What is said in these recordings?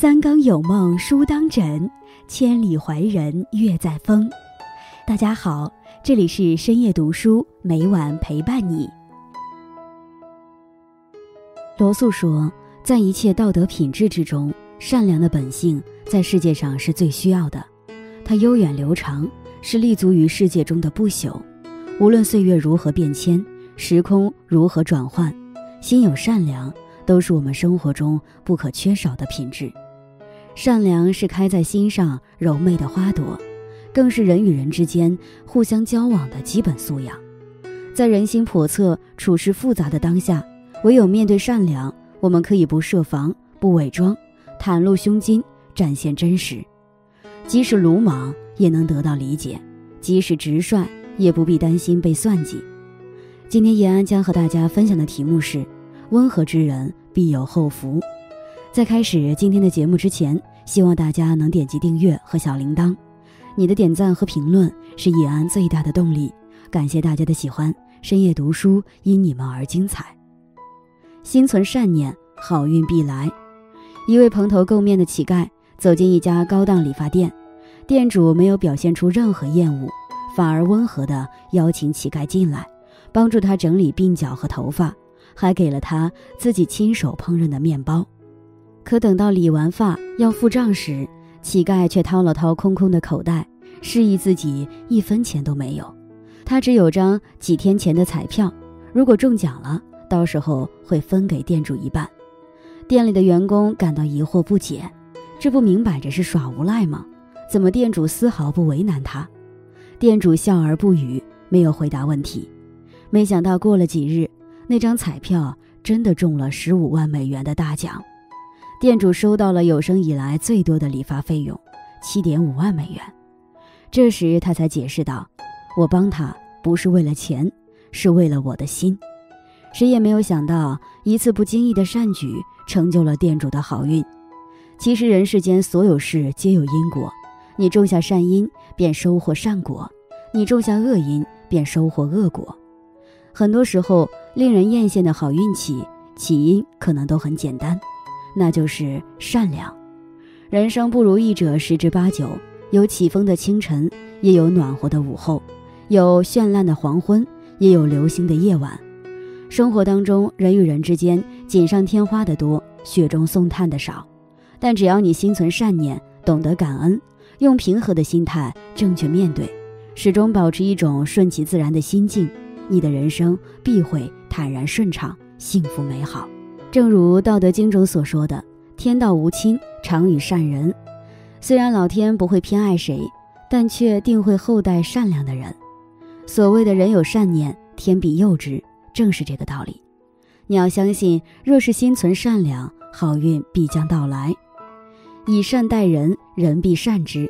三更有梦书当枕，千里怀人月在风。大家好，这里是深夜读书，每晚陪伴你。罗素说，在一切道德品质之中，善良的本性在世界上是最需要的。它悠远流长，是立足于世界中的不朽。无论岁月如何变迁，时空如何转换，心有善良。都是我们生活中不可缺少的品质。善良是开在心上柔媚的花朵，更是人与人之间互相交往的基本素养。在人心叵测、处事复杂的当下，唯有面对善良，我们可以不设防、不伪装，袒露胸襟，展现真实。即使鲁莽，也能得到理解；即使直率，也不必担心被算计。今天叶安将和大家分享的题目是。温和之人必有后福。在开始今天的节目之前，希望大家能点击订阅和小铃铛。你的点赞和评论是叶安最大的动力。感谢大家的喜欢，深夜读书因你们而精彩。心存善念，好运必来。一位蓬头垢面的乞丐走进一家高档理发店，店主没有表现出任何厌恶，反而温和地邀请乞丐进来，帮助他整理鬓角和头发。还给了他自己亲手烹饪的面包，可等到理完发要付账时，乞丐却掏了掏空空的口袋，示意自己一分钱都没有。他只有张几天前的彩票，如果中奖了，到时候会分给店主一半。店里的员工感到疑惑不解，这不明摆着是耍无赖吗？怎么店主丝毫不为难他？店主笑而不语，没有回答问题。没想到过了几日。那张彩票真的中了十五万美元的大奖，店主收到了有生以来最多的理发费用，七点五万美元。这时他才解释道：“我帮他不是为了钱，是为了我的心。”谁也没有想到，一次不经意的善举成就了店主的好运。其实人世间所有事皆有因果，你种下善因，便收获善果；你种下恶因，便收获恶果。很多时候，令人艳羡的好运气起因可能都很简单，那就是善良。人生不如意者十之八九，有起风的清晨，也有暖和的午后；有绚烂的黄昏，也有流星的夜晚。生活当中，人与人之间锦上添花的多，雪中送炭的少。但只要你心存善念，懂得感恩，用平和的心态正确面对，始终保持一种顺其自然的心境。你的人生必会坦然顺畅、幸福美好。正如《道德经》中所说的：“天道无亲，常与善人。”虽然老天不会偏爱谁，但却定会厚待善良的人。所谓的人有善念，天必佑之，正是这个道理。你要相信，若是心存善良，好运必将到来。以善待人，人必善之。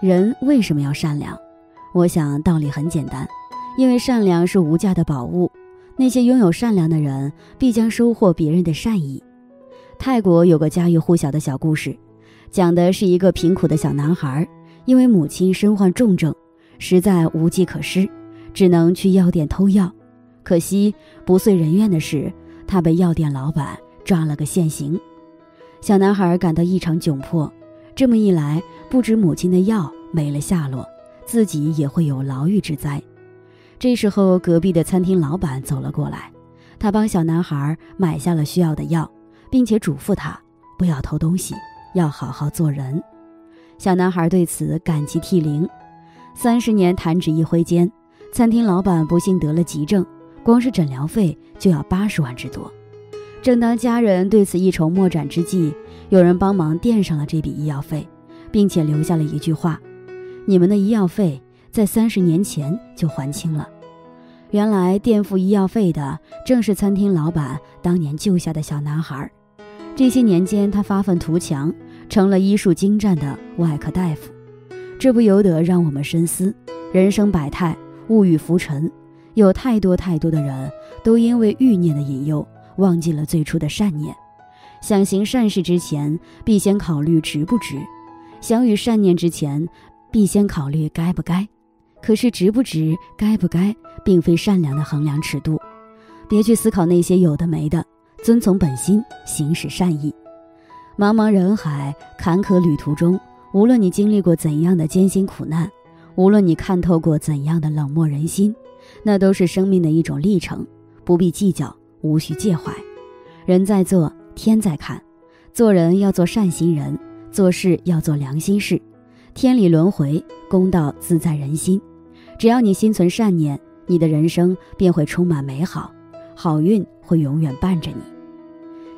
人为什么要善良？我想道理很简单。因为善良是无价的宝物，那些拥有善良的人必将收获别人的善意。泰国有个家喻户晓的小故事，讲的是一个贫苦的小男孩，因为母亲身患重症，实在无计可施，只能去药店偷药。可惜不遂人愿的是，他被药店老板抓了个现行。小男孩感到异常窘迫，这么一来，不止母亲的药没了下落，自己也会有牢狱之灾。这时候，隔壁的餐厅老板走了过来，他帮小男孩买下了需要的药，并且嘱咐他不要偷东西，要好好做人。小男孩对此感激涕零。三十年弹指一挥间，餐厅老板不幸得了急症，光是诊疗费就要八十万之多。正当家人对此一筹莫展之际，有人帮忙垫上了这笔医药费，并且留下了一句话：“你们的医药费。”在三十年前就还清了。原来垫付医药费的正是餐厅老板当年救下的小男孩。这些年间，他发愤图强，成了医术精湛的外科大夫。这不由得让我们深思：人生百态，物欲浮沉，有太多太多的人都因为欲念的引诱，忘记了最初的善念。想行善事之前，必先考虑值不值；想与善念之前，必先考虑该不该。可是值不值、该不该，并非善良的衡量尺度。别去思考那些有的没的，遵从本心，行使善意。茫茫人海，坎坷旅途中，无论你经历过怎样的艰辛苦难，无论你看透过怎样的冷漠人心，那都是生命的一种历程，不必计较，无需介怀。人在做，天在看。做人要做善心人，做事要做良心事。天理轮回，公道自在人心。只要你心存善念，你的人生便会充满美好，好运会永远伴着你。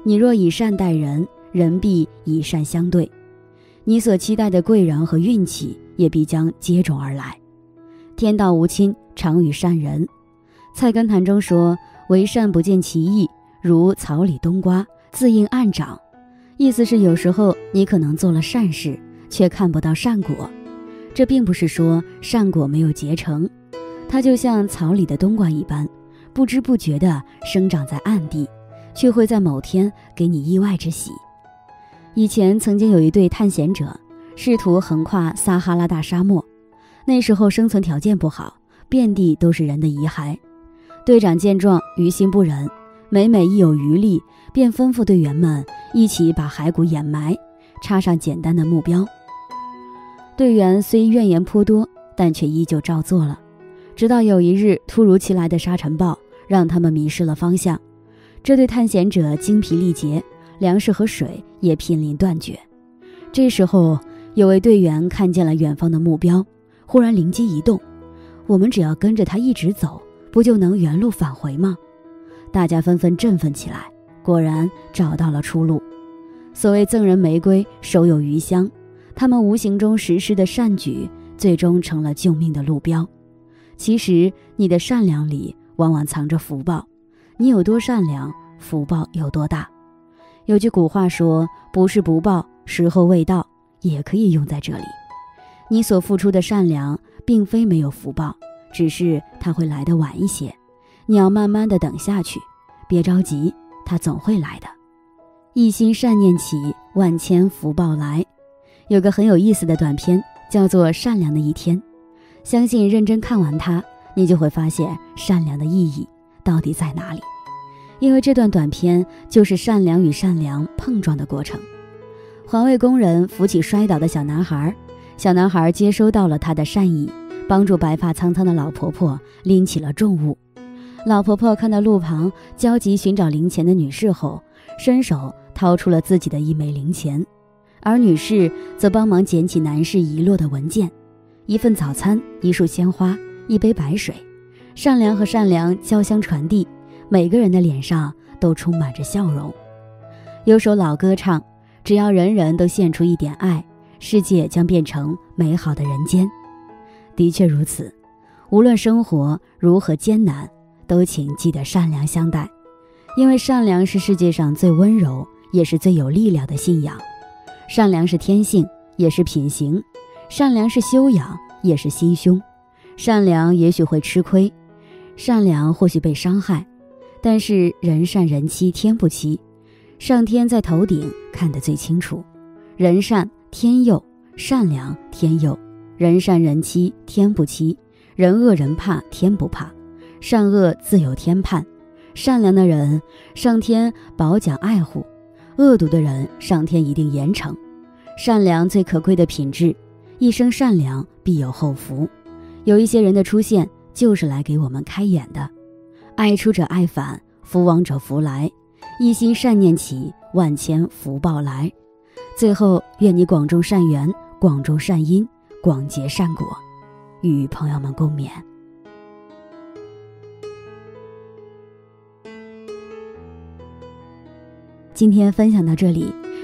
你若以善待人，人必以善相对，你所期待的贵人和运气也必将接踵而来。天道无亲，常与善人。菜根谭中说：“为善不见其意，如草里冬瓜，自应暗长。”意思是有时候你可能做了善事，却看不到善果。这并不是说善果没有结成，它就像草里的冬瓜一般，不知不觉地生长在暗地。却会在某天给你意外之喜。以前曾经有一对探险者，试图横跨撒哈拉大沙漠，那时候生存条件不好，遍地都是人的遗骸。队长见状于心不忍，每每一有余力，便吩咐队员们一起把骸骨掩埋，插上简单的目标。队员虽怨言颇多，但却依旧照做了。直到有一日，突如其来的沙尘暴让他们迷失了方向。这对探险者精疲力竭，粮食和水也濒临断绝。这时候，有位队员看见了远方的目标，忽然灵机一动：“我们只要跟着他一直走，不就能原路返回吗？”大家纷纷振奋起来，果然找到了出路。所谓赠人玫瑰，手有余香，他们无形中实施的善举，最终成了救命的路标。其实，你的善良里往往藏着福报。你有多善良，福报有多大。有句古话说：“不是不报，时候未到。”也可以用在这里。你所付出的善良，并非没有福报，只是它会来的晚一些。你要慢慢的等下去，别着急，它总会来的。一心善念起，万千福报来。有个很有意思的短片，叫做《善良的一天》，相信认真看完它，你就会发现善良的意义。到底在哪里？因为这段短片就是善良与善良碰撞的过程。环卫工人扶起摔倒的小男孩，小男孩接收到了他的善意，帮助白发苍苍的老婆婆拎起了重物。老婆婆看到路旁焦急寻找零钱的女士后，伸手掏出了自己的一枚零钱，而女士则帮忙捡起男士遗落的文件：一份早餐，一束鲜花，一杯白水。善良和善良交相传递，每个人的脸上都充满着笑容。有首老歌唱：“只要人人都献出一点爱，世界将变成美好的人间。”的确如此，无论生活如何艰难，都请记得善良相待，因为善良是世界上最温柔也是最有力量的信仰。善良是天性，也是品行；善良是修养，也是心胸。善良也许会吃亏。善良或许被伤害，但是人善人欺天不欺，上天在头顶看得最清楚。人善天佑，善良天佑；人善人欺天不欺，人恶人怕天不怕，善恶自有天判。善良的人，上天褒奖爱护；恶毒的人，上天一定严惩。善良最可贵的品质，一生善良必有后福。有一些人的出现。就是来给我们开眼的，爱出者爱返，福往者福来，一心善念起，万千福报来。最后，愿你广种善缘，广种善因，广结善果，与朋友们共勉。今天分享到这里，